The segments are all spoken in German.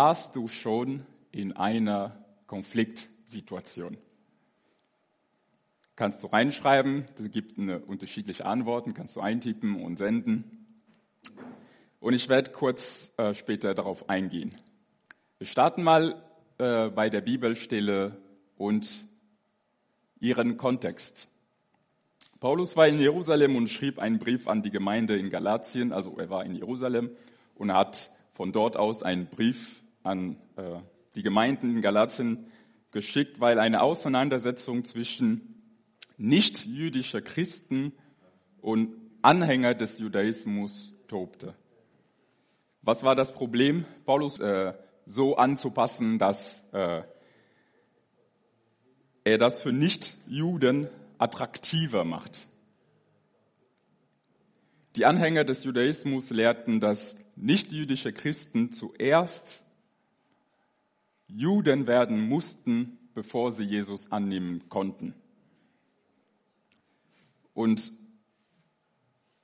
warst du schon in einer Konfliktsituation? Kannst du reinschreiben, es gibt eine unterschiedliche Antworten, kannst du eintippen und senden. Und ich werde kurz äh, später darauf eingehen. Wir starten mal äh, bei der Bibelstelle und ihren Kontext. Paulus war in Jerusalem und schrieb einen Brief an die Gemeinde in Galatien, also er war in Jerusalem und hat von dort aus einen Brief an äh, die Gemeinden in Galatien geschickt, weil eine Auseinandersetzung zwischen nicht-jüdischer Christen und Anhänger des Judaismus tobte. Was war das Problem? Paulus äh, so anzupassen, dass äh, er das für Nicht-Juden attraktiver macht. Die Anhänger des Judaismus lehrten, dass nichtjüdische Christen zuerst Juden werden mussten, bevor sie Jesus annehmen konnten. Und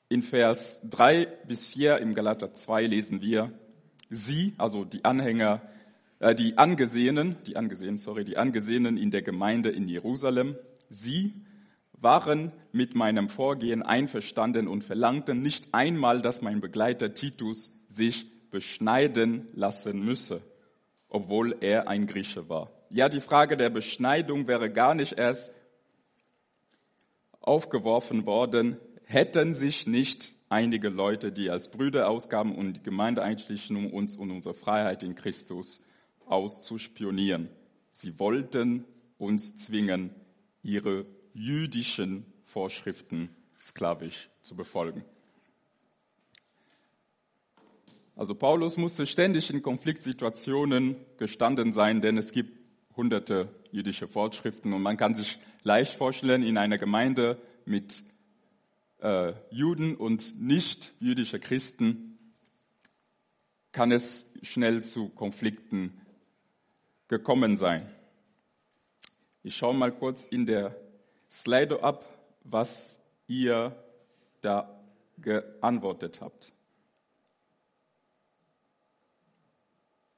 in Vers 3 bis 4 im Galater 2 lesen wir, sie, also die Anhänger, äh, die Angesehenen, die Angesehenen, sorry, die Angesehenen in der Gemeinde in Jerusalem, sie waren mit meinem Vorgehen einverstanden und verlangten nicht einmal, dass mein Begleiter Titus sich beschneiden lassen müsse, obwohl er ein Grieche war. Ja, die Frage der Beschneidung wäre gar nicht erst aufgeworfen worden, hätten sich nicht einige Leute, die als Brüder ausgaben und die Gemeinde einschlichen, um uns und unsere Freiheit in Christus auszuspionieren. Sie wollten uns zwingen, ihre jüdischen Vorschriften sklavisch zu befolgen. Also Paulus musste ständig in Konfliktsituationen gestanden sein, denn es gibt hunderte jüdische Vorschriften und man kann sich leicht vorstellen, in einer Gemeinde mit äh, Juden und nicht jüdische Christen kann es schnell zu Konflikten gekommen sein. Ich schaue mal kurz in der Slido ab, was ihr da geantwortet habt.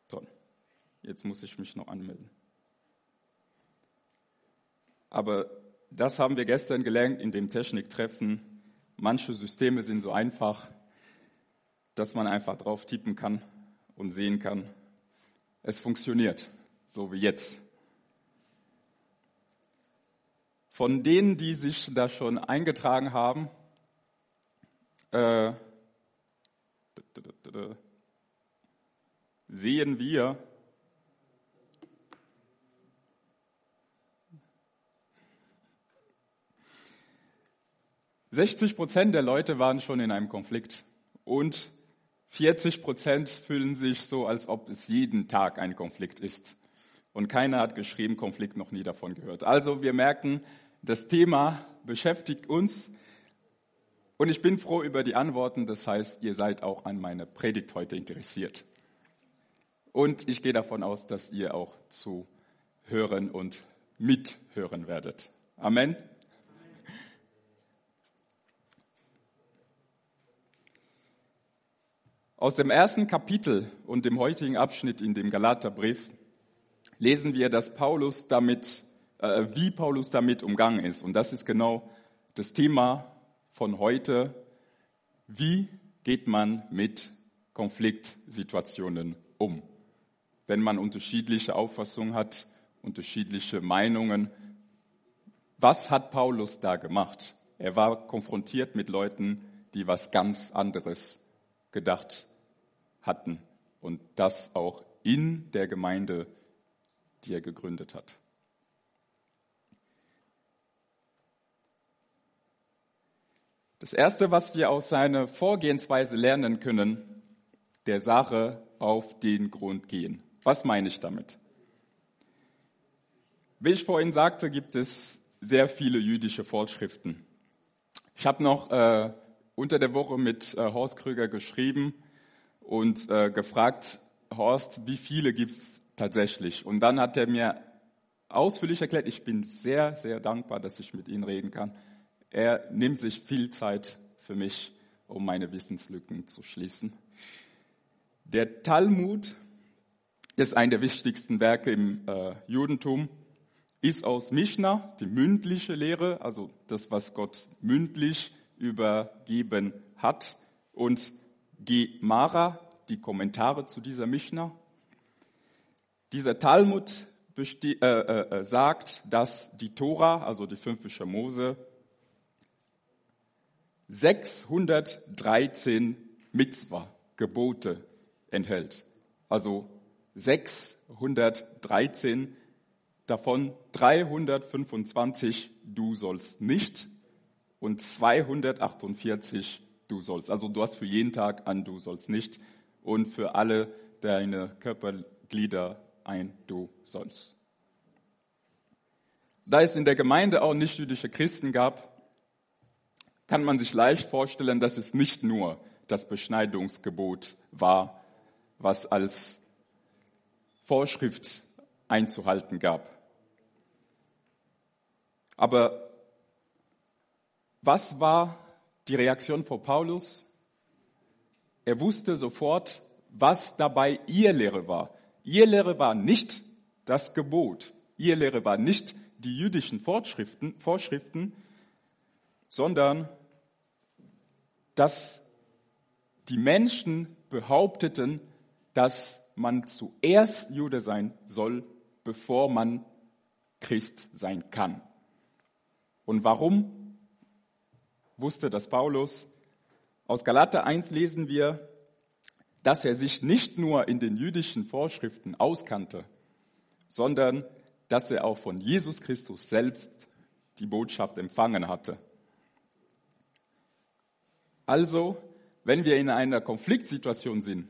Toll. Jetzt muss ich mich noch anmelden. Aber das haben wir gestern gelernt in dem Techniktreffen. Manche Systeme sind so einfach, dass man einfach drauf tippen kann und sehen kann, es funktioniert, so wie jetzt. Von denen, die sich da schon eingetragen haben, äh, sehen wir, Sechzig Prozent der Leute waren schon in einem Konflikt und 40 Prozent fühlen sich so, als ob es jeden Tag ein Konflikt ist. Und keiner hat geschrieben, Konflikt noch nie davon gehört. Also wir merken, das Thema beschäftigt uns und ich bin froh über die Antworten. Das heißt, ihr seid auch an meiner Predigt heute interessiert. Und ich gehe davon aus, dass ihr auch zu hören und mithören werdet. Amen. Aus dem ersten Kapitel und dem heutigen Abschnitt in dem Galaterbrief lesen wir, dass Paulus damit äh, wie Paulus damit umgangen ist. Und das ist genau das Thema von heute. Wie geht man mit Konfliktsituationen um? Wenn man unterschiedliche Auffassungen hat, unterschiedliche Meinungen. Was hat Paulus da gemacht? Er war konfrontiert mit Leuten, die was ganz anderes gedacht hatten. Und das auch in der Gemeinde, die er gegründet hat. Das Erste, was wir aus seiner Vorgehensweise lernen können, der Sache auf den Grund gehen. Was meine ich damit? Wie ich vorhin sagte, gibt es sehr viele jüdische Vorschriften. Ich habe noch äh, unter der Woche mit äh, Horst Krüger geschrieben und äh, gefragt, Horst, wie viele gibt es tatsächlich? Und dann hat er mir ausführlich erklärt, ich bin sehr, sehr dankbar, dass ich mit Ihnen reden kann. Er nimmt sich viel Zeit für mich, um meine Wissenslücken zu schließen. Der Talmud ist ein der wichtigsten Werke im äh, Judentum, ist aus Mishnah, die mündliche Lehre, also das, was Gott mündlich übergeben hat, und Gemara, die Kommentare zu dieser Mishnah. Dieser Talmud äh, äh, äh, sagt, dass die Tora, also die fünf Bücher Mose, 613 Mitzvah, Gebote enthält. Also 613, davon 325 du sollst nicht und 248 du sollst. Also du hast für jeden Tag an du sollst nicht und für alle deine Körperglieder ein du sollst. Da es in der Gemeinde auch nicht-jüdische Christen gab, kann man sich leicht vorstellen, dass es nicht nur das Beschneidungsgebot war, was als Vorschrift einzuhalten gab. Aber was war die Reaktion von Paulus? Er wusste sofort, was dabei ihr Lehre war. Ihr Lehre war nicht das Gebot. Ihr Lehre war nicht die jüdischen Vorschriften, Vorschriften sondern dass die Menschen behaupteten, dass man zuerst Jude sein soll, bevor man Christ sein kann. Und warum wusste das Paulus? Aus Galater 1 lesen wir, dass er sich nicht nur in den jüdischen Vorschriften auskannte, sondern dass er auch von Jesus Christus selbst die Botschaft empfangen hatte. Also, wenn wir in einer Konfliktsituation sind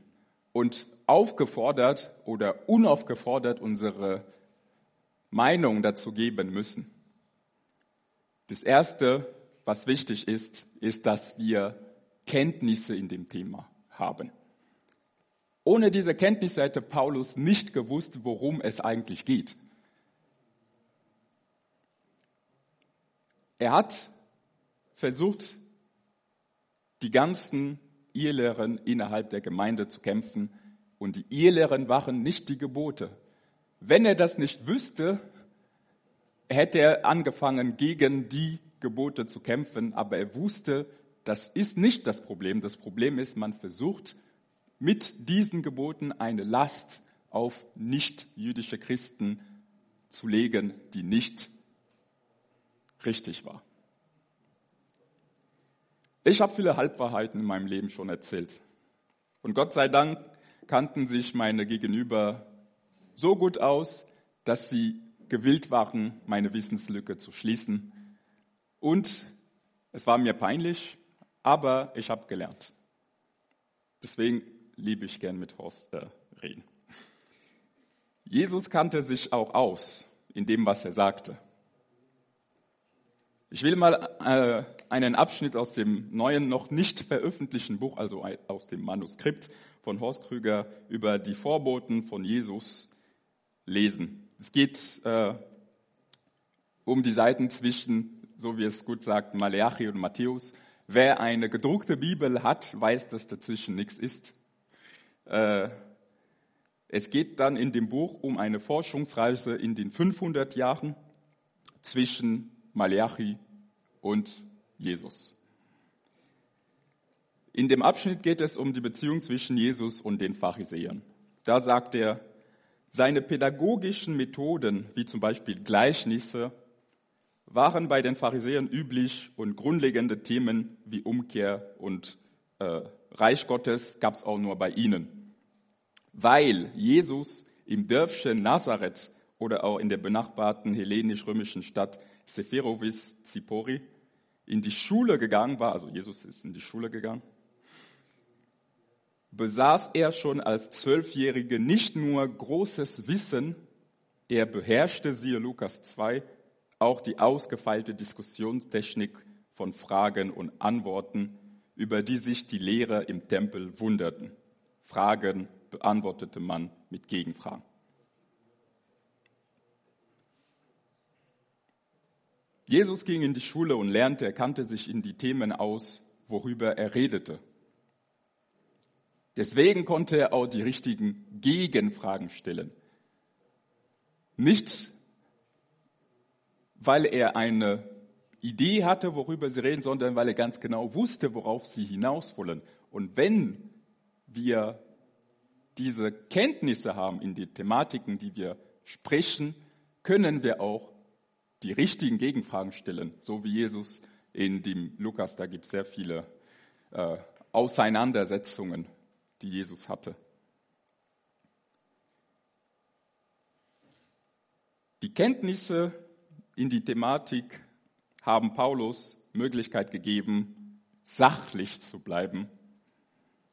und aufgefordert oder unaufgefordert unsere Meinung dazu geben müssen, das Erste, was wichtig ist, ist, dass wir Kenntnisse in dem Thema haben. Ohne diese Kenntnisse hätte Paulus nicht gewusst, worum es eigentlich geht. Er hat versucht, die ganzen Ehelehren innerhalb der Gemeinde zu kämpfen. Und die Ehelehren waren nicht die Gebote. Wenn er das nicht wüsste, hätte er angefangen, gegen die Gebote zu kämpfen. Aber er wusste, das ist nicht das Problem. Das Problem ist, man versucht mit diesen Geboten eine Last auf nicht-jüdische Christen zu legen, die nicht richtig war. Ich habe viele Halbwahrheiten in meinem Leben schon erzählt. Und Gott sei Dank kannten sich meine Gegenüber so gut aus, dass sie gewillt waren, meine Wissenslücke zu schließen. Und es war mir peinlich, aber ich habe gelernt. Deswegen liebe ich gern mit Horst äh, reden. Jesus kannte sich auch aus in dem, was er sagte. Ich will mal äh, einen Abschnitt aus dem neuen, noch nicht veröffentlichten Buch, also aus dem Manuskript von Horst Krüger über die Vorboten von Jesus lesen. Es geht äh, um die Seiten zwischen, so wie es gut sagt, Maleachi und Matthäus. Wer eine gedruckte Bibel hat, weiß, dass dazwischen nichts ist. Äh, es geht dann in dem Buch um eine Forschungsreise in den 500 Jahren zwischen Malachi und Jesus. In dem Abschnitt geht es um die Beziehung zwischen Jesus und den Pharisäern. Da sagt er, seine pädagogischen Methoden, wie zum Beispiel Gleichnisse, waren bei den Pharisäern üblich und grundlegende Themen wie Umkehr und äh, Reich Gottes gab es auch nur bei ihnen. Weil Jesus im Dörfchen Nazareth oder auch in der benachbarten hellenisch-römischen Stadt Sephirovis Zipori in die Schule gegangen war, also Jesus ist in die Schule gegangen, besaß er schon als Zwölfjährige nicht nur großes Wissen, er beherrschte, siehe Lukas 2, auch die ausgefeilte Diskussionstechnik von Fragen und Antworten, über die sich die Lehrer im Tempel wunderten. Fragen beantwortete man mit Gegenfragen. Jesus ging in die Schule und lernte, er kannte sich in die Themen aus, worüber er redete. Deswegen konnte er auch die richtigen Gegenfragen stellen. Nicht, weil er eine Idee hatte, worüber sie reden, sondern weil er ganz genau wusste, worauf sie hinaus wollen. Und wenn wir diese Kenntnisse haben in die Thematiken, die wir sprechen, können wir auch die richtigen Gegenfragen stellen, so wie Jesus in dem Lukas, da gibt es sehr viele äh, Auseinandersetzungen, die Jesus hatte. Die Kenntnisse in die Thematik haben Paulus Möglichkeit gegeben, sachlich zu bleiben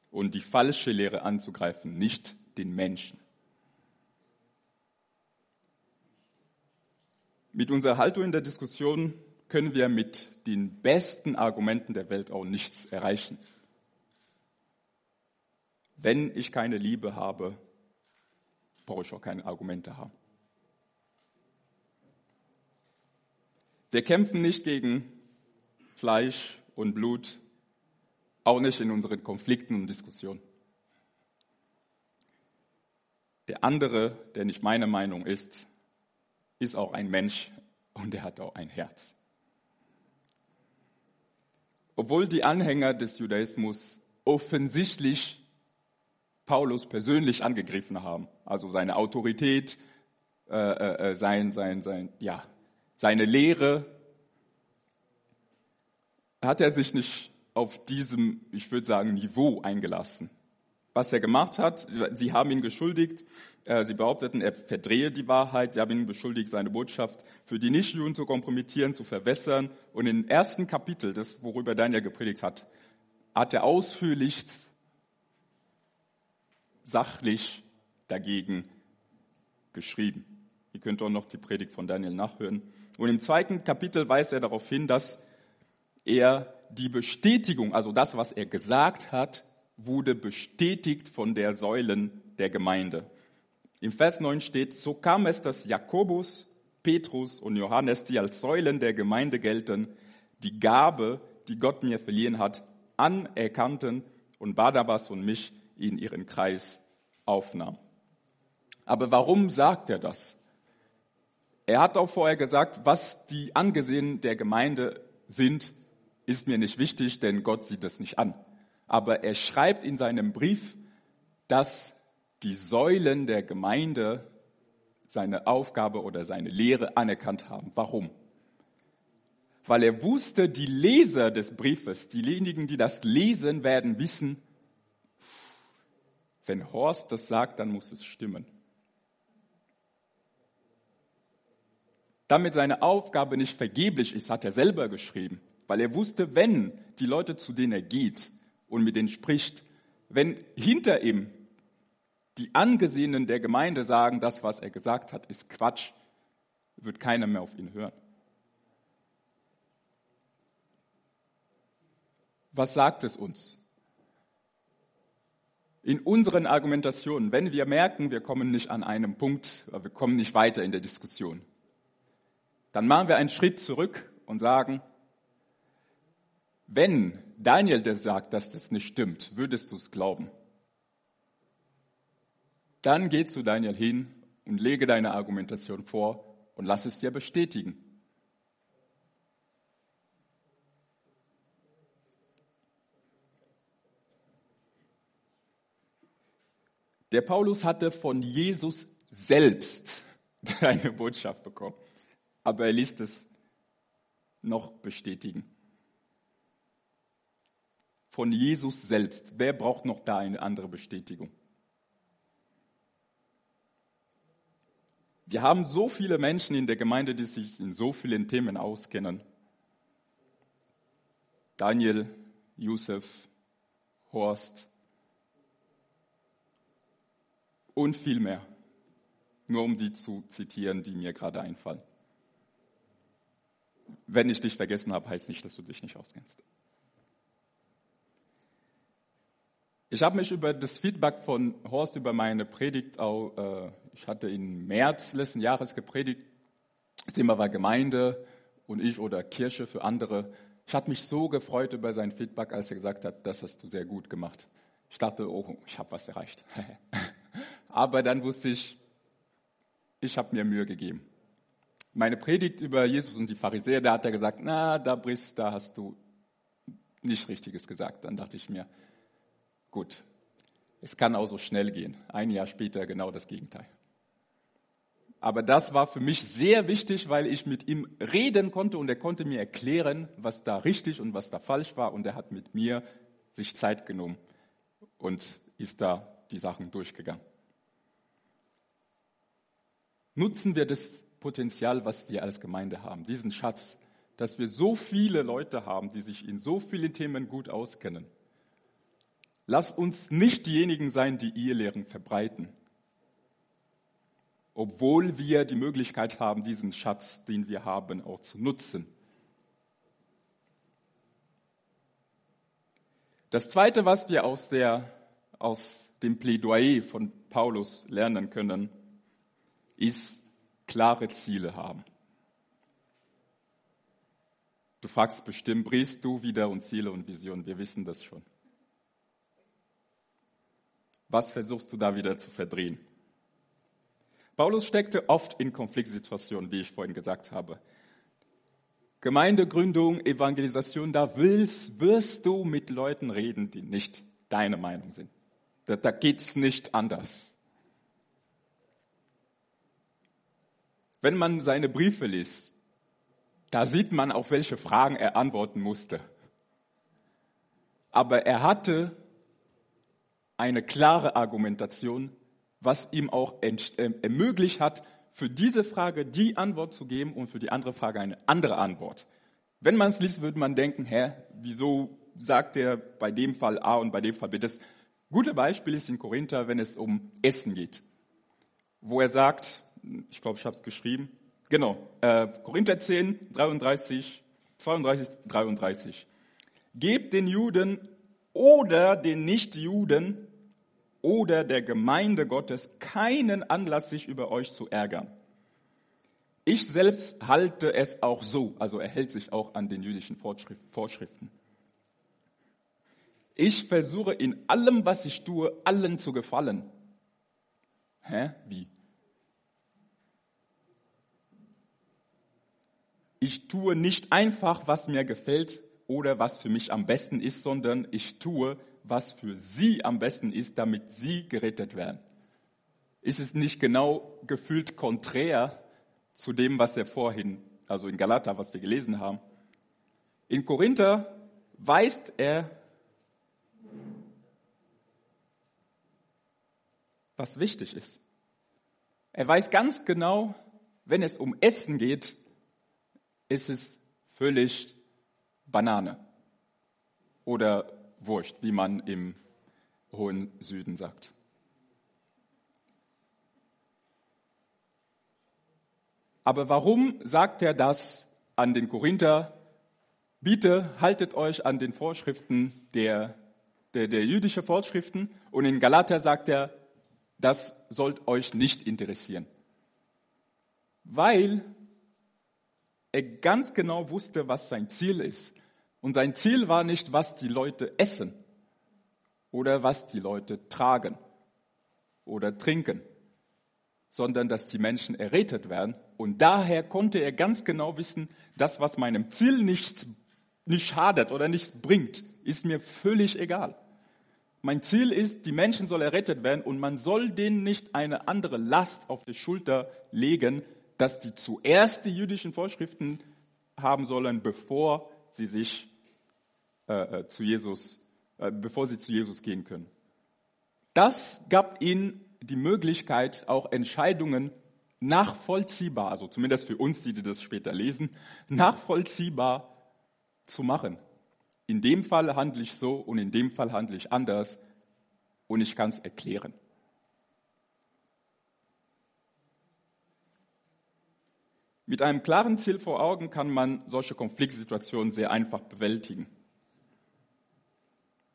und die falsche Lehre anzugreifen, nicht den Menschen. Mit unserer Haltung in der Diskussion können wir mit den besten Argumenten der Welt auch nichts erreichen. Wenn ich keine Liebe habe, brauche ich auch keine Argumente haben. Wir kämpfen nicht gegen Fleisch und Blut, auch nicht in unseren Konflikten und Diskussionen. Der andere, der nicht meine Meinung ist, ist auch ein Mensch und er hat auch ein Herz. Obwohl die Anhänger des Judaismus offensichtlich Paulus persönlich angegriffen haben, also seine Autorität, äh, äh, äh sein, sein, sein, ja, seine Lehre, hat er sich nicht auf diesem, ich würde sagen, Niveau eingelassen. Was er gemacht hat, sie haben ihn geschuldigt, äh, sie behaupteten, er verdrehe die Wahrheit, sie haben ihn beschuldigt, seine Botschaft für die Nichtjuden zu kompromittieren, zu verwässern. Und im ersten Kapitel, das worüber Daniel gepredigt hat, hat er ausführlich, sachlich dagegen geschrieben. Ihr könnt auch noch die Predigt von Daniel nachhören. Und im zweiten Kapitel weist er darauf hin, dass er die Bestätigung, also das, was er gesagt hat, wurde bestätigt von der Säulen der Gemeinde. Im Vers 9 steht, so kam es, dass Jakobus, Petrus und Johannes, die als Säulen der Gemeinde gelten, die Gabe, die Gott mir verliehen hat, anerkannten und Barnabas und mich in ihren Kreis aufnahm. Aber warum sagt er das? Er hat auch vorher gesagt, was die Angesehen der Gemeinde sind, ist mir nicht wichtig, denn Gott sieht das nicht an. Aber er schreibt in seinem Brief, dass die Säulen der Gemeinde seine Aufgabe oder seine Lehre anerkannt haben. Warum? Weil er wusste, die Leser des Briefes, diejenigen, die das lesen, werden wissen, wenn Horst das sagt, dann muss es stimmen. Damit seine Aufgabe nicht vergeblich ist, hat er selber geschrieben weil er wusste, wenn die Leute, zu denen er geht und mit denen spricht, wenn hinter ihm die Angesehenen der Gemeinde sagen, das, was er gesagt hat, ist Quatsch, wird keiner mehr auf ihn hören. Was sagt es uns? In unseren Argumentationen, wenn wir merken, wir kommen nicht an einem Punkt, wir kommen nicht weiter in der Diskussion, dann machen wir einen Schritt zurück und sagen, wenn Daniel dir sagt, dass das nicht stimmt, würdest du es glauben? Dann geh zu Daniel hin und lege deine Argumentation vor und lass es dir bestätigen. Der Paulus hatte von Jesus selbst eine Botschaft bekommen, aber er ließ es noch bestätigen von Jesus selbst. Wer braucht noch da eine andere Bestätigung? Wir haben so viele Menschen in der Gemeinde, die sich in so vielen Themen auskennen. Daniel, Josef, Horst und viel mehr. Nur um die zu zitieren, die mir gerade einfallen. Wenn ich dich vergessen habe, heißt nicht, dass du dich nicht auskennst. Ich habe mich über das Feedback von Horst über meine Predigt auch, äh, ich hatte im März letzten Jahres gepredigt, das Thema war Gemeinde und ich oder Kirche für andere. Ich hatte mich so gefreut über sein Feedback, als er gesagt hat, das hast du sehr gut gemacht. Ich dachte, oh, ich habe was erreicht. Aber dann wusste ich, ich habe mir Mühe gegeben. Meine Predigt über Jesus und die Pharisäer, da hat er gesagt, na, da Briss, da hast du nicht Richtiges gesagt. Dann dachte ich mir, gut, es kann auch so schnell gehen. Ein Jahr später genau das Gegenteil. Aber das war für mich sehr wichtig, weil ich mit ihm reden konnte und er konnte mir erklären, was da richtig und was da falsch war. Und er hat mit mir sich Zeit genommen und ist da die Sachen durchgegangen. Nutzen wir das Potenzial, was wir als Gemeinde haben, diesen Schatz, dass wir so viele Leute haben, die sich in so vielen Themen gut auskennen. Lass uns nicht diejenigen sein, die Ehelehren verbreiten, obwohl wir die Möglichkeit haben, diesen Schatz, den wir haben, auch zu nutzen. Das Zweite, was wir aus, der, aus dem Plädoyer von Paulus lernen können, ist klare Ziele haben. Du fragst bestimmt, brichst du wieder und Ziele und Visionen? Wir wissen das schon. Was versuchst du da wieder zu verdrehen? Paulus steckte oft in Konfliktsituationen, wie ich vorhin gesagt habe. Gemeindegründung, Evangelisation, da willst, wirst du mit Leuten reden, die nicht deine Meinung sind. Da, da geht's nicht anders. Wenn man seine Briefe liest, da sieht man, auf welche Fragen er antworten musste. Aber er hatte eine klare Argumentation, was ihm auch äh, ermöglicht hat, für diese Frage die Antwort zu geben und für die andere Frage eine andere Antwort. Wenn man es liest, würde man denken, hä, wieso sagt er bei dem Fall A und bei dem Fall B? Das gute Beispiel ist in Korinther, wenn es um Essen geht, wo er sagt, ich glaube, ich habe es geschrieben, genau, äh, Korinther 10, 33, 32, 33. Gebt den Juden oder den Nichtjuden oder der Gemeinde Gottes keinen Anlass, sich über euch zu ärgern. Ich selbst halte es auch so, also er hält sich auch an den jüdischen Vorschriften. Ich versuche in allem, was ich tue, allen zu gefallen. Hä? Wie? Ich tue nicht einfach, was mir gefällt oder was für mich am besten ist, sondern ich tue, was für sie am besten ist, damit sie gerettet werden. Ist es nicht genau gefühlt konträr zu dem, was er vorhin, also in Galata, was wir gelesen haben? In Korinther weist er, was wichtig ist. Er weiß ganz genau, wenn es um Essen geht, ist es völlig Banane oder Wurst, wie man im hohen Süden sagt. Aber warum sagt er das an den Korinther? Bitte haltet euch an den Vorschriften der, der, der jüdischen Vorschriften. Und in Galater sagt er, das sollt euch nicht interessieren. Weil er ganz genau wusste, was sein Ziel ist. Und sein Ziel war nicht, was die Leute essen oder was die Leute tragen oder trinken, sondern dass die Menschen errettet werden. Und daher konnte er ganz genau wissen, das, was meinem Ziel nichts, nicht schadet oder nichts bringt, ist mir völlig egal. Mein Ziel ist, die Menschen sollen errettet werden und man soll denen nicht eine andere Last auf die Schulter legen, dass die zuerst die jüdischen Vorschriften haben sollen, bevor sie sich äh, äh, zu Jesus, äh, bevor sie zu Jesus gehen können. Das gab ihnen die Möglichkeit, auch Entscheidungen nachvollziehbar, also zumindest für uns, die das später lesen, nachvollziehbar zu machen. In dem Fall handle ich so und in dem Fall handle ich anders und ich kann es erklären. Mit einem klaren Ziel vor Augen kann man solche Konfliktsituationen sehr einfach bewältigen.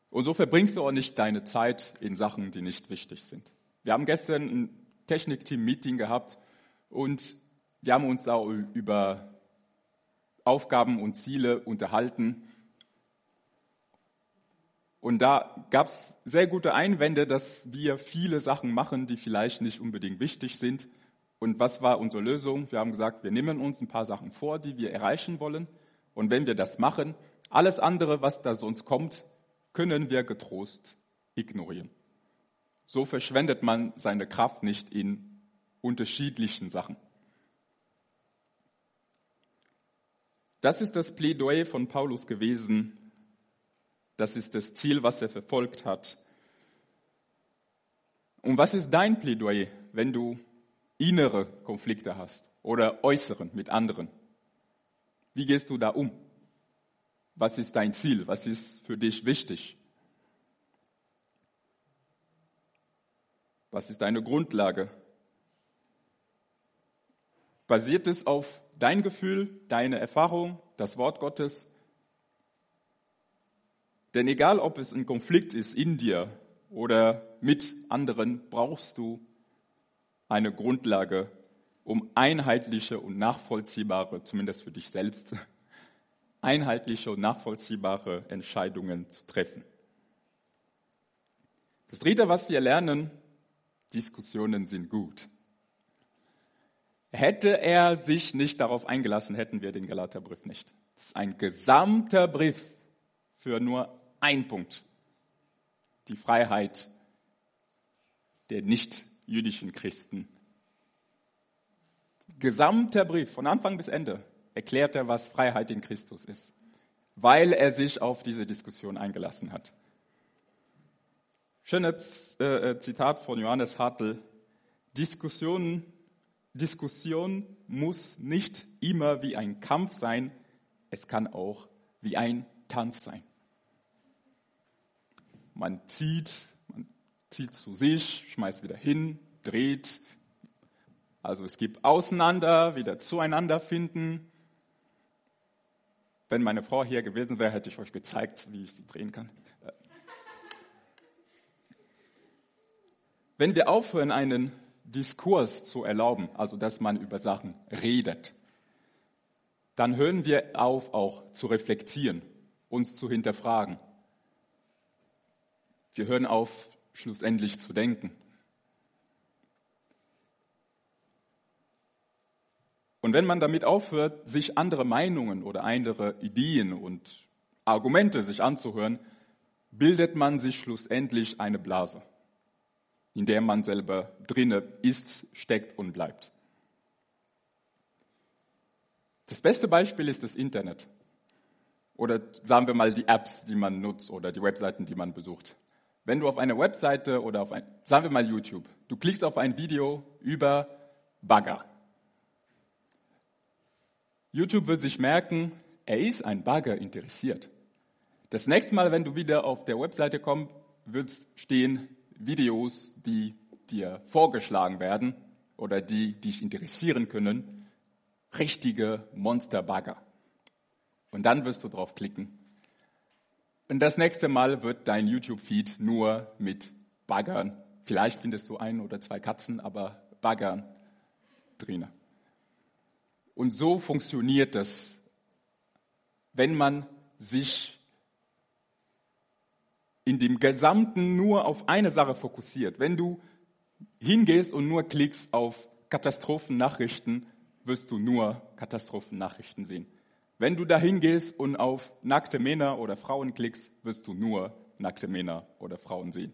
Und so verbringst du auch nicht deine Zeit in Sachen, die nicht wichtig sind. Wir haben gestern ein Technikteam-Meeting gehabt und wir haben uns da über Aufgaben und Ziele unterhalten. Und da gab es sehr gute Einwände, dass wir viele Sachen machen, die vielleicht nicht unbedingt wichtig sind. Und was war unsere Lösung? Wir haben gesagt, wir nehmen uns ein paar Sachen vor, die wir erreichen wollen. Und wenn wir das machen, alles andere, was da sonst kommt, können wir getrost ignorieren. So verschwendet man seine Kraft nicht in unterschiedlichen Sachen. Das ist das Plädoyer von Paulus gewesen. Das ist das Ziel, was er verfolgt hat. Und was ist dein Plädoyer, wenn du innere Konflikte hast oder äußeren mit anderen? Wie gehst du da um? Was ist dein Ziel? Was ist für dich wichtig? Was ist deine Grundlage? Basiert es auf dein Gefühl, deine Erfahrung, das Wort Gottes? Denn egal, ob es ein Konflikt ist in dir oder mit anderen, brauchst du eine Grundlage, um einheitliche und nachvollziehbare, zumindest für dich selbst, einheitliche und nachvollziehbare Entscheidungen zu treffen. Das Dritte, was wir lernen, Diskussionen sind gut. Hätte er sich nicht darauf eingelassen, hätten wir den Galaterbrief nicht. Das ist ein gesamter Brief für nur einen Punkt. Die Freiheit der nicht jüdischen Christen. Gesamter Brief von Anfang bis Ende erklärt er, was Freiheit in Christus ist, weil er sich auf diese Diskussion eingelassen hat. Schönes äh, äh, Zitat von Johannes Hartl. Diskussion, Diskussion muss nicht immer wie ein Kampf sein, es kann auch wie ein Tanz sein. Man zieht, zieht zu sich, schmeißt wieder hin, dreht. Also es gibt auseinander, wieder zueinander finden. Wenn meine Frau hier gewesen wäre, hätte ich euch gezeigt, wie ich sie drehen kann. Wenn wir aufhören, einen Diskurs zu erlauben, also dass man über Sachen redet, dann hören wir auf, auch zu reflektieren, uns zu hinterfragen. Wir hören auf, schlussendlich zu denken. Und wenn man damit aufhört, sich andere Meinungen oder andere Ideen und Argumente sich anzuhören, bildet man sich schlussendlich eine Blase in der man selber drinne ist, steckt und bleibt. Das beste Beispiel ist das Internet. Oder sagen wir mal die Apps, die man nutzt oder die Webseiten, die man besucht. Wenn du auf eine Webseite oder auf ein, sagen wir mal YouTube, du klickst auf ein Video über Bagger. YouTube wird sich merken, er ist ein Bagger interessiert. Das nächste Mal, wenn du wieder auf der Webseite kommst, wird stehen, Videos, die dir vorgeschlagen werden oder die dich interessieren können, richtige Monsterbagger. Und dann wirst du drauf klicken. Und das nächste Mal wird dein YouTube-Feed nur mit Baggern. Vielleicht findest du ein oder zwei Katzen, aber Baggern drin. Und so funktioniert das, wenn man sich in dem Gesamten nur auf eine Sache fokussiert. Wenn du hingehst und nur klickst auf Katastrophennachrichten, wirst du nur Katastrophennachrichten sehen. Wenn du da hingehst und auf nackte Männer oder Frauen klickst, wirst du nur nackte Männer oder Frauen sehen.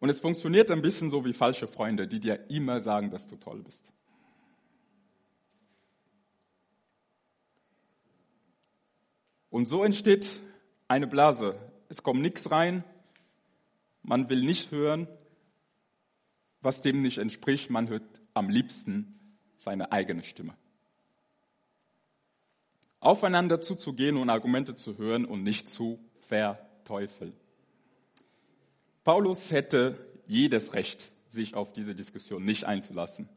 Und es funktioniert ein bisschen so wie falsche Freunde, die dir immer sagen, dass du toll bist. Und so entsteht eine Blase. Es kommt nichts rein. Man will nicht hören, was dem nicht entspricht. Man hört am liebsten seine eigene Stimme. Aufeinander zuzugehen und Argumente zu hören und nicht zu verteufeln. Paulus hätte jedes Recht, sich auf diese Diskussion nicht einzulassen.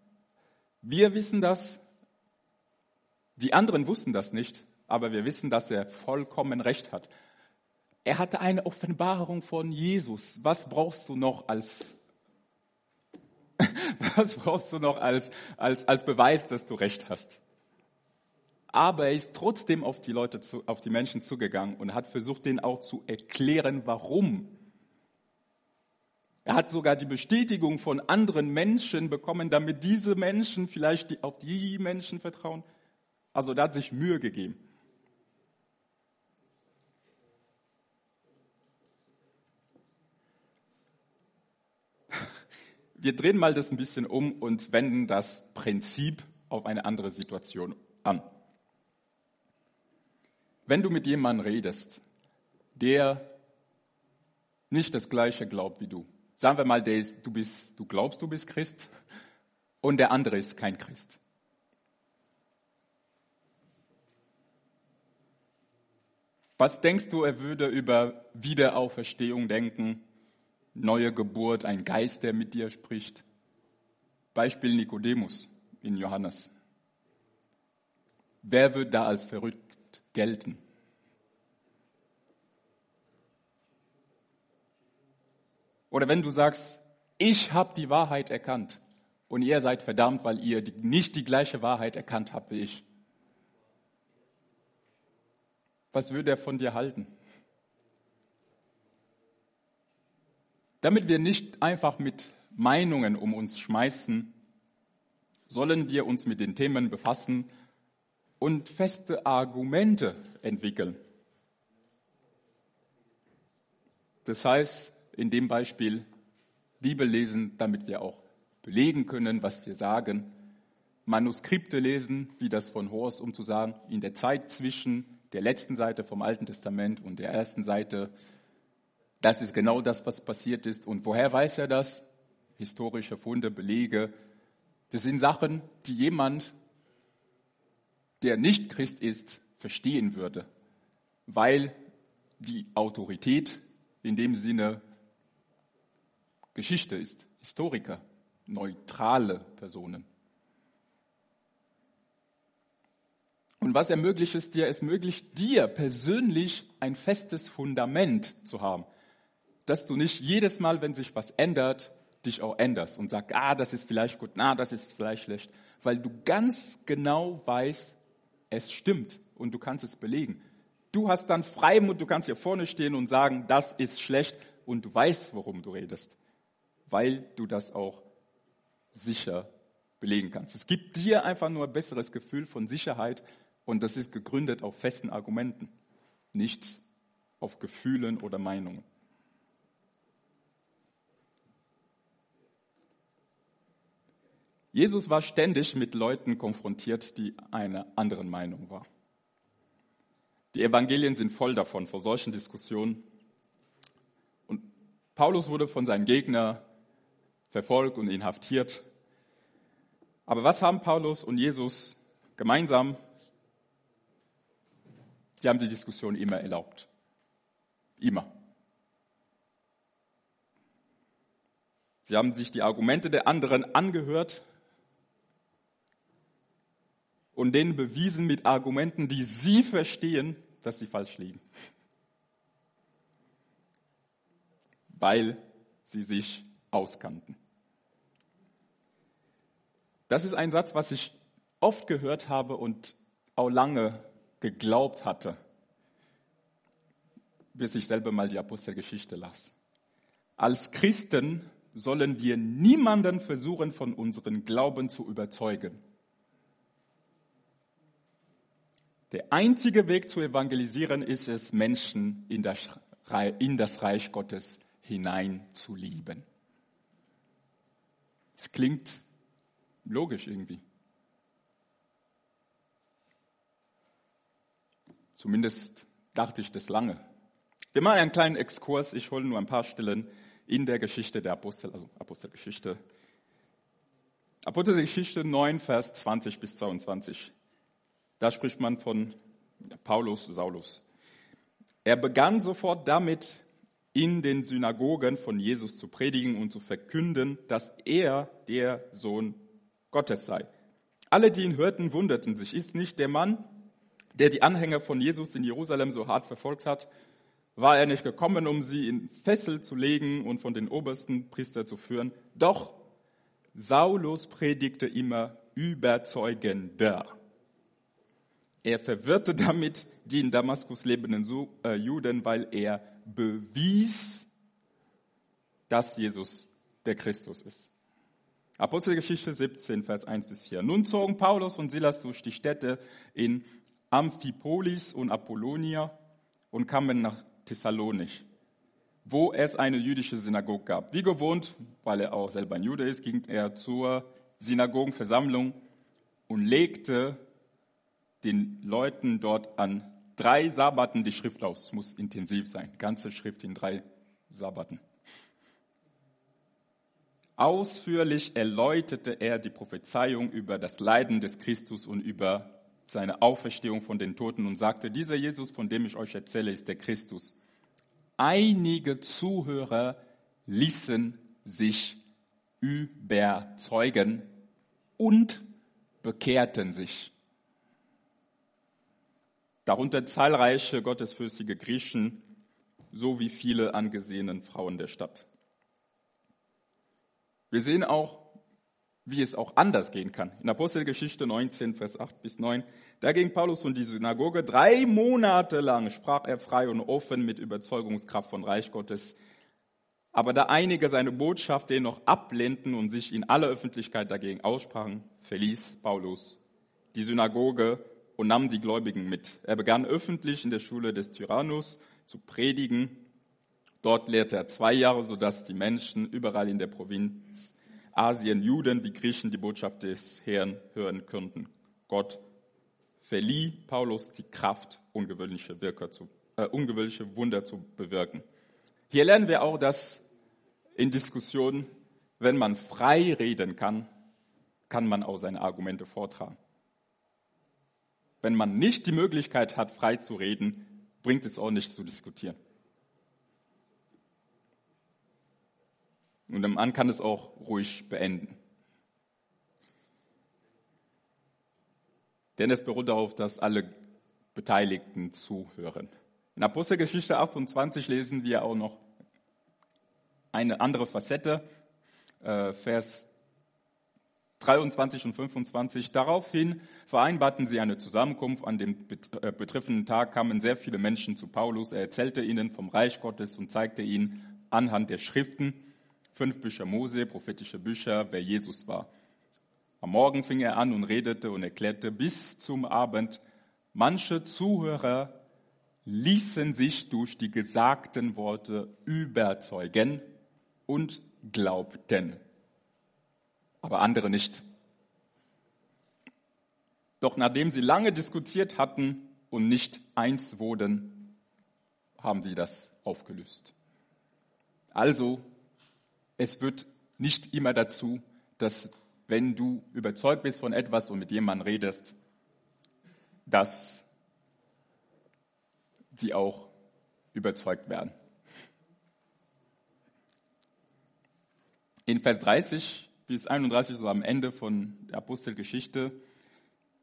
Wir wissen das, die anderen wussten das nicht, aber wir wissen, dass er vollkommen recht hat. Er hatte eine Offenbarung von Jesus. Was brauchst du noch als was brauchst du noch als, als, als Beweis, dass du recht hast? Aber er ist trotzdem auf die Leute, zu, auf die Menschen zugegangen und hat versucht, denen auch zu erklären, warum. Er hat sogar die Bestätigung von anderen Menschen bekommen, damit diese Menschen vielleicht die, auf die Menschen vertrauen. Also da hat sich Mühe gegeben. Wir drehen mal das ein bisschen um und wenden das Prinzip auf eine andere Situation an. Wenn du mit jemandem redest, der nicht das Gleiche glaubt wie du, sagen wir mal, ist, du, bist, du glaubst, du bist Christ und der andere ist kein Christ. Was denkst du, er würde über Wiederauferstehung denken, neue Geburt, ein Geist, der mit dir spricht? Beispiel Nikodemus in Johannes. Wer wird da als verrückt gelten? Oder wenn du sagst, ich habe die Wahrheit erkannt und ihr seid verdammt, weil ihr nicht die gleiche Wahrheit erkannt habt wie ich. Was würde er von dir halten? Damit wir nicht einfach mit Meinungen um uns schmeißen, sollen wir uns mit den Themen befassen und feste Argumente entwickeln. Das heißt, in dem Beispiel Bibel lesen, damit wir auch belegen können, was wir sagen. Manuskripte lesen, wie das von Horst, um zu sagen, in der Zeit zwischen der letzten Seite vom Alten Testament und der ersten Seite, das ist genau das, was passiert ist. Und woher weiß er das? Historische Funde, Belege. Das sind Sachen, die jemand, der nicht Christ ist, verstehen würde, weil die Autorität in dem Sinne Geschichte ist, Historiker, neutrale Personen. Und was ermöglicht es dir? Es ermöglicht dir persönlich ein festes Fundament zu haben, dass du nicht jedes Mal, wenn sich was ändert, dich auch änderst und sagst, ah, das ist vielleicht gut, na, das ist vielleicht schlecht, weil du ganz genau weißt, es stimmt und du kannst es belegen. Du hast dann Freimut, du kannst hier vorne stehen und sagen, das ist schlecht und du weißt, worum du redest, weil du das auch sicher belegen kannst. Es gibt dir einfach nur ein besseres Gefühl von Sicherheit und das ist gegründet auf festen Argumenten, nicht auf Gefühlen oder Meinungen. Jesus war ständig mit Leuten konfrontiert, die einer anderen Meinung waren. Die Evangelien sind voll davon, vor solchen Diskussionen. Und Paulus wurde von seinem Gegner verfolgt und inhaftiert. Aber was haben Paulus und Jesus gemeinsam? Sie haben die Diskussion immer erlaubt. Immer. Sie haben sich die Argumente der anderen angehört und denen bewiesen mit Argumenten, die sie verstehen, dass sie falsch liegen. Weil sie sich auskannten. Das ist ein Satz, was ich oft gehört habe und auch lange geglaubt hatte, bis ich selber mal die Apostelgeschichte las. Als Christen sollen wir niemanden versuchen, von unserem Glauben zu überzeugen. Der einzige Weg zu evangelisieren ist es, Menschen in das, in das Reich Gottes hinein zu lieben. Es klingt logisch irgendwie. Zumindest dachte ich das lange. Wir machen einen kleinen Exkurs. Ich hole nur ein paar Stellen in der Geschichte der Apostel, also Apostelgeschichte. Apostelgeschichte 9, Vers 20 bis 22. Da spricht man von Paulus, Saulus. Er begann sofort damit, in den Synagogen von Jesus zu predigen und zu verkünden, dass er der Sohn Gottes sei. Alle, die ihn hörten, wunderten sich. Ist nicht der Mann, der die Anhänger von Jesus in Jerusalem so hart verfolgt hat, war er nicht gekommen, um sie in Fessel zu legen und von den obersten Priester zu führen. Doch Saulus predigte immer überzeugender Er verwirrte damit die in Damaskus lebenden äh, Juden, weil er bewies, dass Jesus der Christus ist. Apostelgeschichte 17, Vers 1 bis 4. Nun zogen Paulus und Silas durch die Städte in Amphipolis und Apollonia und kamen nach Thessalonich, wo es eine jüdische Synagoge gab. Wie gewohnt, weil er auch selber ein Jude ist, ging er zur Synagogenversammlung und legte den Leuten dort an drei Sabbaten die Schrift aus. Es muss intensiv sein. Ganze Schrift in drei Sabbaten. Ausführlich erläuterte er die Prophezeiung über das Leiden des Christus und über seine Auferstehung von den Toten und sagte, dieser Jesus, von dem ich euch erzähle, ist der Christus. Einige Zuhörer ließen sich überzeugen und bekehrten sich. Darunter zahlreiche gottesfürchtige Griechen sowie viele angesehene Frauen der Stadt. Wir sehen auch, wie es auch anders gehen kann. In Apostelgeschichte 19, Vers 8 bis 9, da ging Paulus und die Synagoge. Drei Monate lang sprach er frei und offen mit Überzeugungskraft von Reich Gottes. Aber da einige seine Botschaft dennoch ablehnten und sich in aller Öffentlichkeit dagegen aussprachen, verließ Paulus die Synagoge und nahm die Gläubigen mit. Er begann öffentlich in der Schule des Tyrannus zu predigen Dort lehrte er zwei Jahre, sodass die Menschen überall in der Provinz Asien, Juden wie Griechen, die Botschaft des Herrn hören könnten. Gott verlieh Paulus die Kraft, ungewöhnliche, Wirker zu, äh, ungewöhnliche Wunder zu bewirken. Hier lernen wir auch, dass in Diskussionen, wenn man frei reden kann, kann man auch seine Argumente vortragen. Wenn man nicht die Möglichkeit hat, frei zu reden, bringt es auch nicht zu diskutieren. Und man kann es auch ruhig beenden. Denn es beruht darauf, dass alle Beteiligten zuhören. In Apostelgeschichte 28 lesen wir auch noch eine andere Facette, äh, Vers 23 und 25. Daraufhin vereinbarten sie eine Zusammenkunft. An dem äh, betreffenden Tag kamen sehr viele Menschen zu Paulus. Er erzählte ihnen vom Reich Gottes und zeigte ihnen anhand der Schriften, fünf Bücher Mose, prophetische Bücher, wer Jesus war. Am Morgen fing er an und redete und erklärte bis zum Abend, manche Zuhörer ließen sich durch die gesagten Worte überzeugen und glaubten, aber andere nicht. Doch nachdem sie lange diskutiert hatten und nicht eins wurden, haben sie das aufgelöst. Also es wird nicht immer dazu, dass wenn du überzeugt bist von etwas und mit jemandem redest, dass sie auch überzeugt werden. In Vers 30 bis 31, so am Ende von der Apostelgeschichte,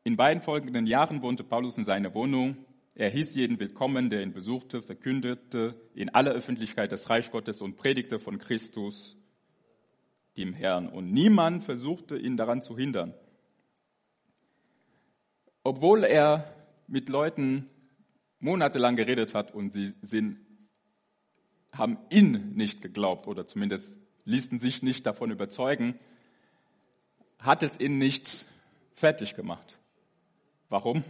in beiden folgenden Jahren wohnte Paulus in seiner Wohnung. Er hieß jeden willkommen, der ihn besuchte, verkündete in aller Öffentlichkeit das Reich Gottes und predigte von Christus dem Herrn. Und niemand versuchte ihn daran zu hindern. Obwohl er mit Leuten monatelang geredet hat und sie sind, haben ihn nicht geglaubt oder zumindest ließen sich nicht davon überzeugen, hat es ihn nicht fertig gemacht. Warum?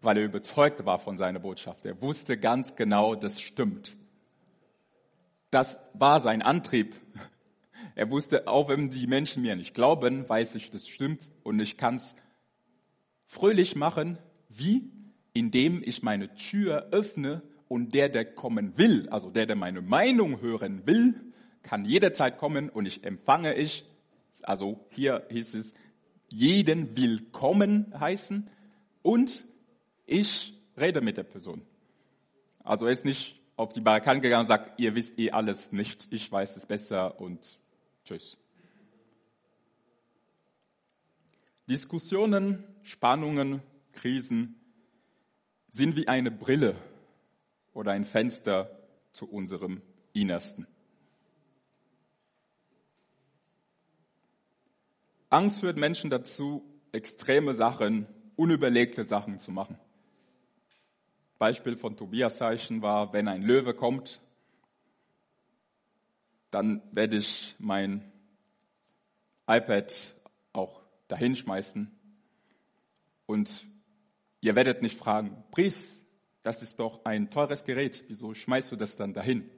Weil er überzeugt war von seiner Botschaft. Er wusste ganz genau, das stimmt. Das war sein Antrieb, er wusste, auch wenn die Menschen mir nicht glauben, weiß ich, das stimmt und ich kann es fröhlich machen. Wie? Indem ich meine Tür öffne und der, der kommen will, also der, der meine Meinung hören will, kann jederzeit kommen und ich empfange ich. Also hier hieß es, jeden willkommen heißen und ich rede mit der Person. Also er ist nicht auf die Barrikaden gegangen und sagt, ihr wisst eh alles nicht, ich weiß es besser und Tschüss. Diskussionen, Spannungen, Krisen sind wie eine Brille oder ein Fenster zu unserem Innersten. Angst führt Menschen dazu, extreme Sachen unüberlegte Sachen zu machen. Beispiel von Tobias Zeichen war, wenn ein Löwe kommt, dann werde ich mein iPad auch dahin schmeißen. Und ihr werdet nicht fragen, Pries, das ist doch ein teures Gerät, wieso schmeißt du das dann dahin?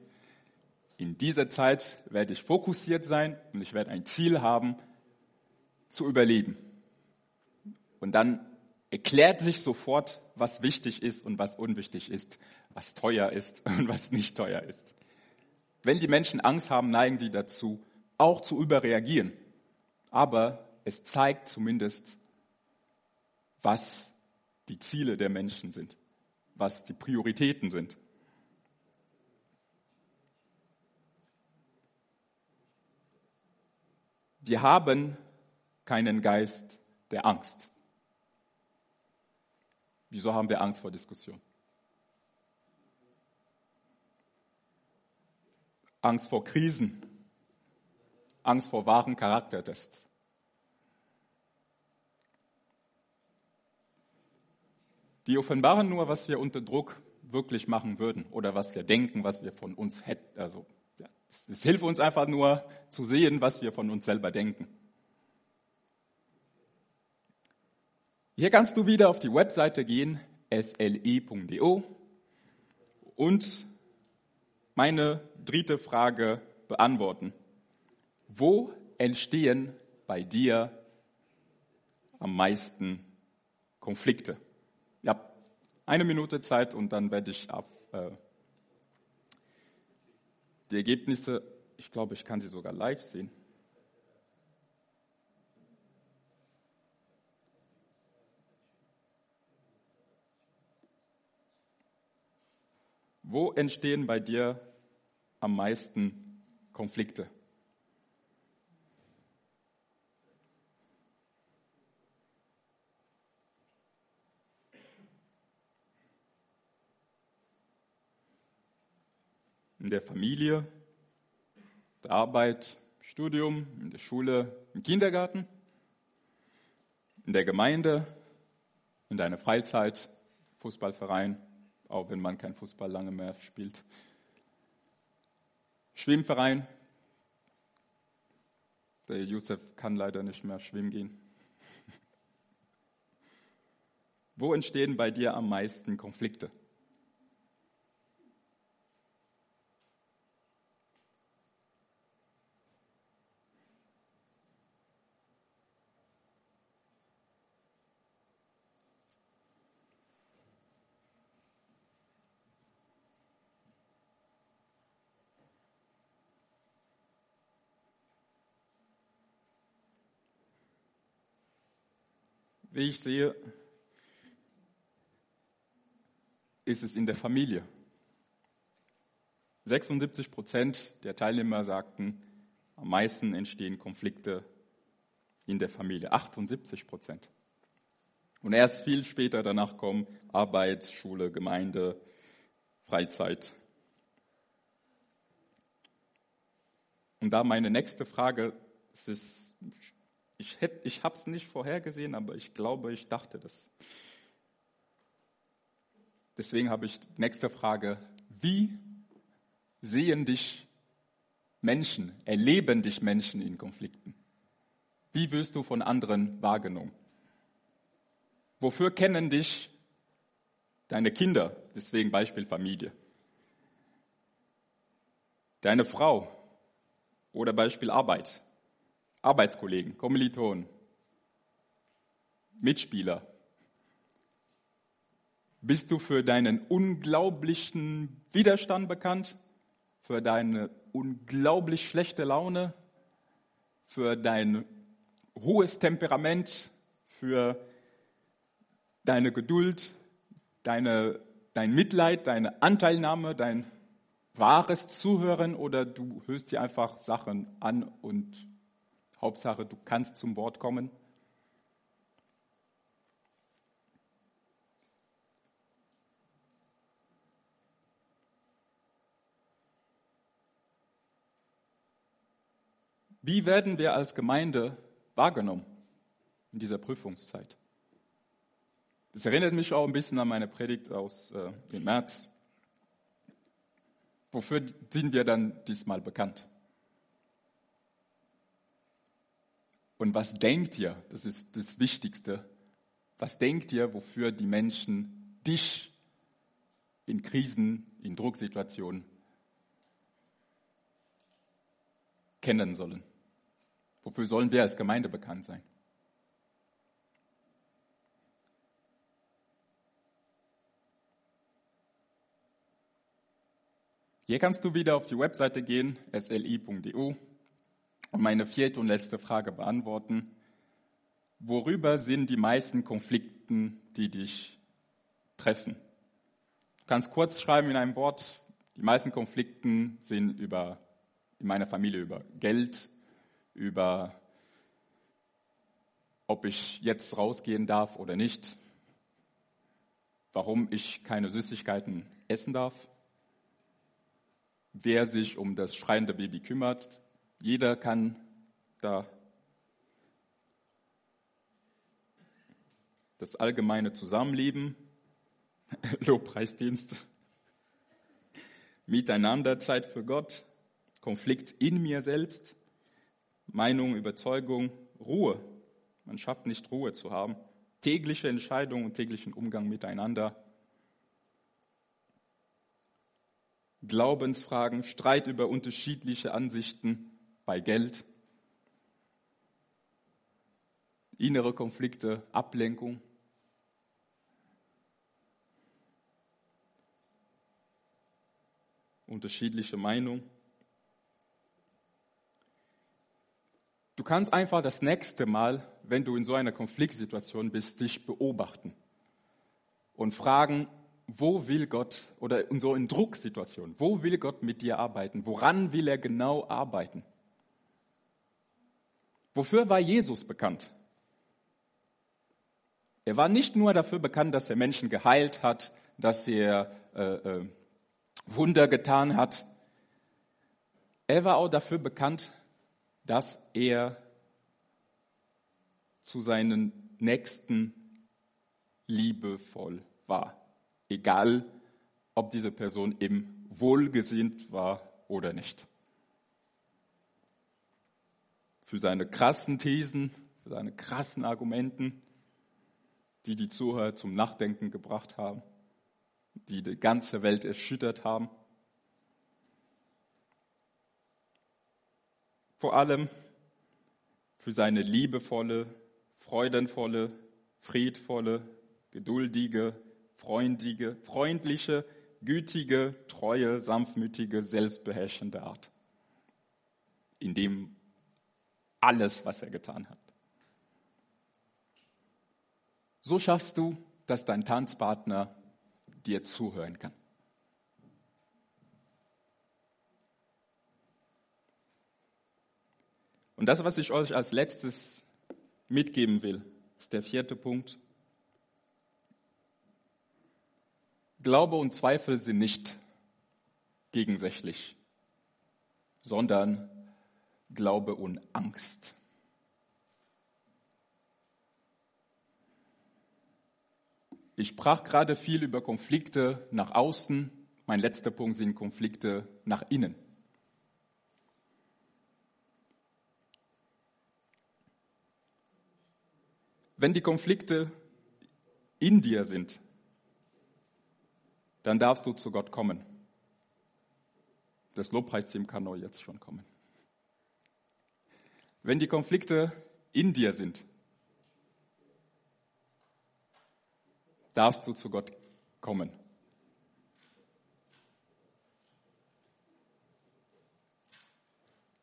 In dieser Zeit werde ich fokussiert sein und ich werde ein Ziel haben, zu überleben. Und dann erklärt sich sofort, was wichtig ist und was unwichtig ist, was teuer ist und was nicht teuer ist. Wenn die Menschen Angst haben, neigen sie dazu, auch zu überreagieren. Aber es zeigt zumindest, was die Ziele der Menschen sind, was die Prioritäten sind. Wir haben keinen Geist der Angst. Wieso haben wir Angst vor Diskussion? Angst vor Krisen, Angst vor wahren Charaktertests. Die offenbaren nur, was wir unter Druck wirklich machen würden oder was wir denken, was wir von uns hätten. Also, ja, es hilft uns einfach nur zu sehen, was wir von uns selber denken. Hier kannst du wieder auf die Webseite gehen, sli.do und meine dritte Frage beantworten. Wo entstehen bei dir am meisten Konflikte? Ja, eine Minute Zeit und dann werde ich auf äh, die Ergebnisse, ich glaube, ich kann sie sogar live sehen. Wo entstehen bei dir am meisten Konflikte? In der Familie, der Arbeit, Studium, in der Schule, im Kindergarten, in der Gemeinde, in deiner Freizeit, Fußballverein, auch wenn man kein Fußball lange mehr spielt. Schwimmverein. Der Josef kann leider nicht mehr schwimmen gehen. Wo entstehen bei dir am meisten Konflikte? Wie ich sehe, ist es in der Familie. 76 Prozent der Teilnehmer sagten, am meisten entstehen Konflikte in der Familie. 78 Prozent. Und erst viel später danach kommen Arbeit, Schule, Gemeinde, Freizeit. Und da meine nächste Frage, es ist ich, ich habe es nicht vorhergesehen, aber ich glaube, ich dachte das. Deswegen habe ich die nächste Frage. Wie sehen dich Menschen, erleben dich Menschen in Konflikten? Wie wirst du von anderen wahrgenommen? Wofür kennen dich deine Kinder? Deswegen Beispiel Familie. Deine Frau oder Beispiel Arbeit. Arbeitskollegen, Kommilitonen, Mitspieler? Bist du für deinen unglaublichen Widerstand bekannt? Für deine unglaublich schlechte Laune? Für dein hohes Temperament? Für deine Geduld? Deine, dein Mitleid? Deine Anteilnahme? Dein wahres Zuhören? Oder du hörst dir einfach Sachen an und Hauptsache, du kannst zum Wort kommen. Wie werden wir als Gemeinde wahrgenommen in dieser Prüfungszeit? Das erinnert mich auch ein bisschen an meine Predigt aus äh, dem März. Wofür sind wir dann diesmal bekannt? Und was denkt ihr, das ist das Wichtigste, was denkt ihr, wofür die Menschen dich in Krisen, in Drucksituationen kennen sollen? Wofür sollen wir als Gemeinde bekannt sein? Hier kannst du wieder auf die Webseite gehen, sli.eu, und meine vierte und letzte Frage beantworten. Worüber sind die meisten Konflikten, die dich treffen? Du kannst kurz schreiben in einem Wort, die meisten Konflikten sind über, in meiner Familie über Geld, über ob ich jetzt rausgehen darf oder nicht, warum ich keine Süßigkeiten essen darf, wer sich um das schreiende Baby kümmert. Jeder kann da das allgemeine Zusammenleben, Lobpreisdienst, Miteinander, Zeit für Gott, Konflikt in mir selbst, Meinung, Überzeugung, Ruhe. Man schafft nicht Ruhe zu haben. Tägliche Entscheidungen und täglichen Umgang miteinander. Glaubensfragen, Streit über unterschiedliche Ansichten bei Geld, innere Konflikte, Ablenkung. Unterschiedliche Meinung. Du kannst einfach das nächste Mal, wenn du in so einer Konfliktsituation bist, dich beobachten und fragen, wo will Gott, oder in so in Drucksituationen, wo will Gott mit dir arbeiten? Woran will er genau arbeiten? Wofür war Jesus bekannt? Er war nicht nur dafür bekannt, dass er Menschen geheilt hat, dass er äh, äh, Wunder getan hat. Er war auch dafür bekannt, dass er zu seinen Nächsten liebevoll war. Egal, ob diese Person ihm wohlgesinnt war oder nicht. Für seine krassen Thesen, für seine krassen Argumenten, die die Zuhörer zum Nachdenken gebracht haben, die die ganze Welt erschüttert haben. vor allem für seine liebevolle, freudenvolle, friedvolle, geduldige, freundige, freundliche, gütige, treue, sanftmütige, selbstbeherrschende Art. In dem alles, was er getan hat. So schaffst du, dass dein Tanzpartner dir zuhören kann. Und das, was ich euch als letztes mitgeben will, ist der vierte Punkt. Glaube und Zweifel sind nicht gegensätzlich, sondern Glaube und Angst. Ich sprach gerade viel über Konflikte nach außen. Mein letzter Punkt sind Konflikte nach innen. Wenn die Konflikte in dir sind, dann darfst du zu Gott kommen. Das Lobpreisteam kann auch jetzt schon kommen. Wenn die Konflikte in dir sind, darfst du zu Gott kommen.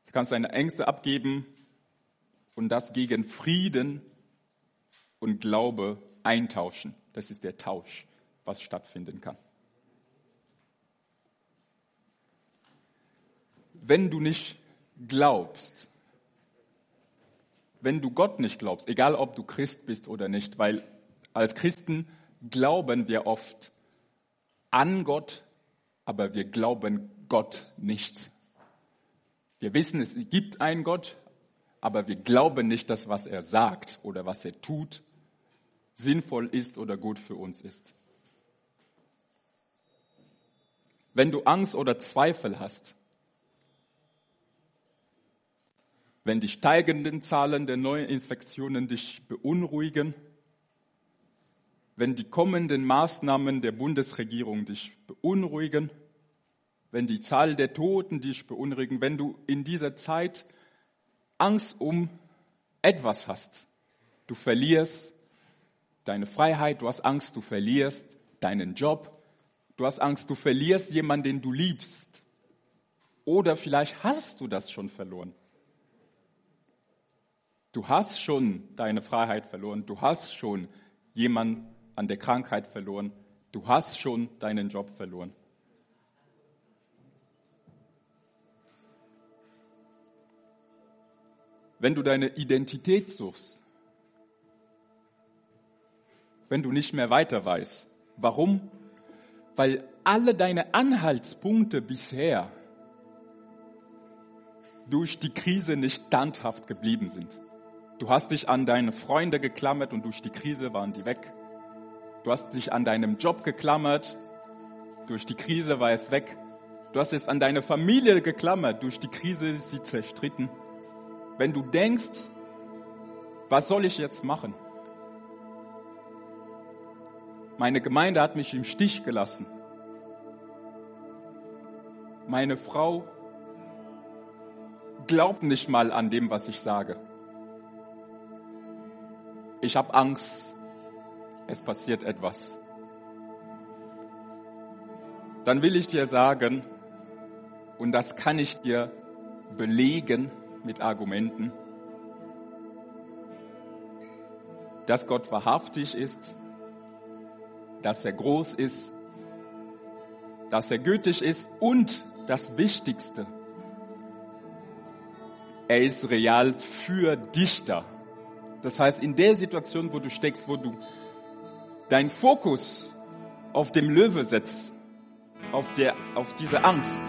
Du kannst deine Ängste abgeben und das gegen Frieden und Glaube eintauschen. Das ist der Tausch, was stattfinden kann. Wenn du nicht glaubst, wenn du Gott nicht glaubst, egal ob du Christ bist oder nicht, weil als Christen glauben wir oft an Gott, aber wir glauben Gott nicht. Wir wissen, es gibt einen Gott, aber wir glauben nicht das, was er sagt oder was er tut sinnvoll ist oder gut für uns ist. Wenn du Angst oder Zweifel hast, wenn die steigenden Zahlen der neuen Infektionen dich beunruhigen, wenn die kommenden Maßnahmen der Bundesregierung dich beunruhigen, wenn die Zahl der Toten dich beunruhigen, wenn du in dieser Zeit Angst um etwas hast, du verlierst deine Freiheit, du hast Angst, du verlierst deinen Job, du hast Angst, du verlierst jemanden, den du liebst. Oder vielleicht hast du das schon verloren. Du hast schon deine Freiheit verloren, du hast schon jemanden an der Krankheit verloren, du hast schon deinen Job verloren. Wenn du deine Identität suchst, wenn du nicht mehr weiter weißt. Warum? Weil alle deine Anhaltspunkte bisher durch die Krise nicht standhaft geblieben sind. Du hast dich an deine Freunde geklammert und durch die Krise waren die weg. Du hast dich an deinem Job geklammert, durch die Krise war es weg. Du hast es an deine Familie geklammert, durch die Krise ist sie zerstritten. Wenn du denkst, was soll ich jetzt machen? Meine Gemeinde hat mich im Stich gelassen. Meine Frau glaubt nicht mal an dem, was ich sage. Ich habe Angst, es passiert etwas. Dann will ich dir sagen, und das kann ich dir belegen mit Argumenten, dass Gott wahrhaftig ist, dass er groß ist, dass er gütig ist und das Wichtigste, er ist real für dich da. Das heißt, in der Situation, wo du steckst, wo du deinen Fokus auf dem Löwe setzt, auf, der, auf diese Angst,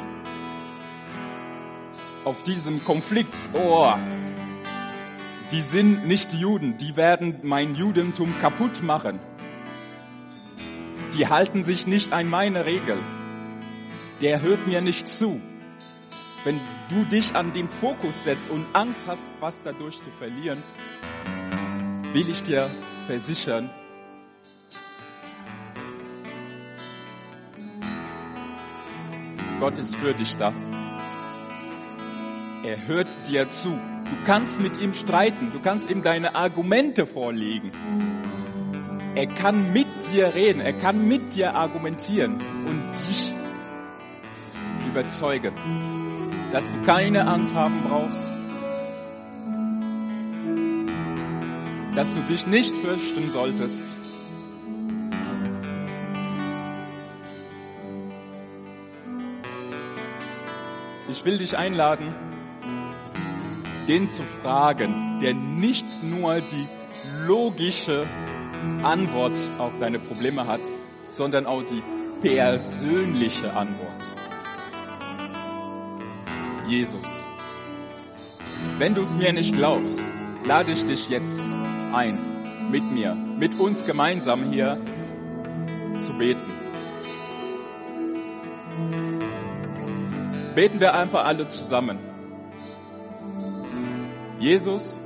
auf diesem Konflikt, oh, die sind nicht Juden, die werden mein Judentum kaputt machen die halten sich nicht an meine Regel. Der hört mir nicht zu. Wenn du dich an den Fokus setzt und Angst hast, was dadurch zu verlieren, will ich dir versichern, Gott ist für dich da. Er hört dir zu. Du kannst mit ihm streiten, du kannst ihm deine Argumente vorlegen. Er kann mit dir reden, er kann mit dir argumentieren und dich überzeugen, dass du keine Angst haben brauchst, dass du dich nicht fürchten solltest. Ich will dich einladen, den zu fragen, der nicht nur die logische Antwort auf deine Probleme hat, sondern auch die persönliche Antwort. Jesus. Wenn du es mir nicht glaubst, lade ich dich jetzt ein, mit mir, mit uns gemeinsam hier zu beten. Beten wir einfach alle zusammen. Jesus,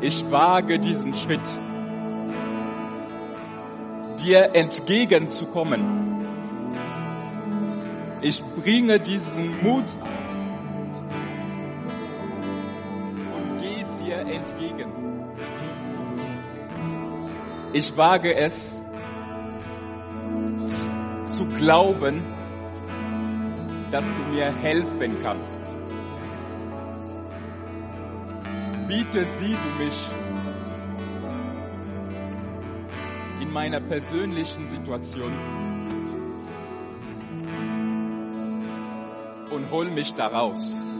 ich wage diesen Schritt, dir entgegenzukommen. Ich bringe diesen Mut entgegen. Ich wage es zu glauben, dass du mir helfen kannst bitte sieh du mich in meiner persönlichen Situation und hol mich daraus.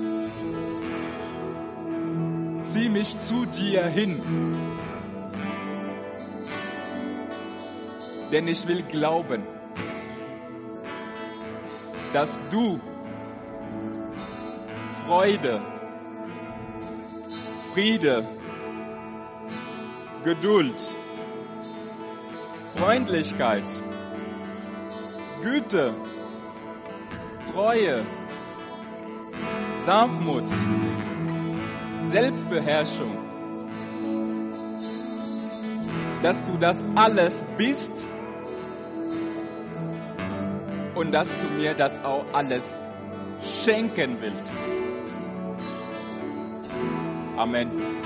Zieh mich zu dir hin, denn ich will glauben, dass du Freude Friede, Geduld, Freundlichkeit, Güte, Treue, Sanftmut, Selbstbeherrschung. Dass du das alles bist und dass du mir das auch alles schenken willst. Amen.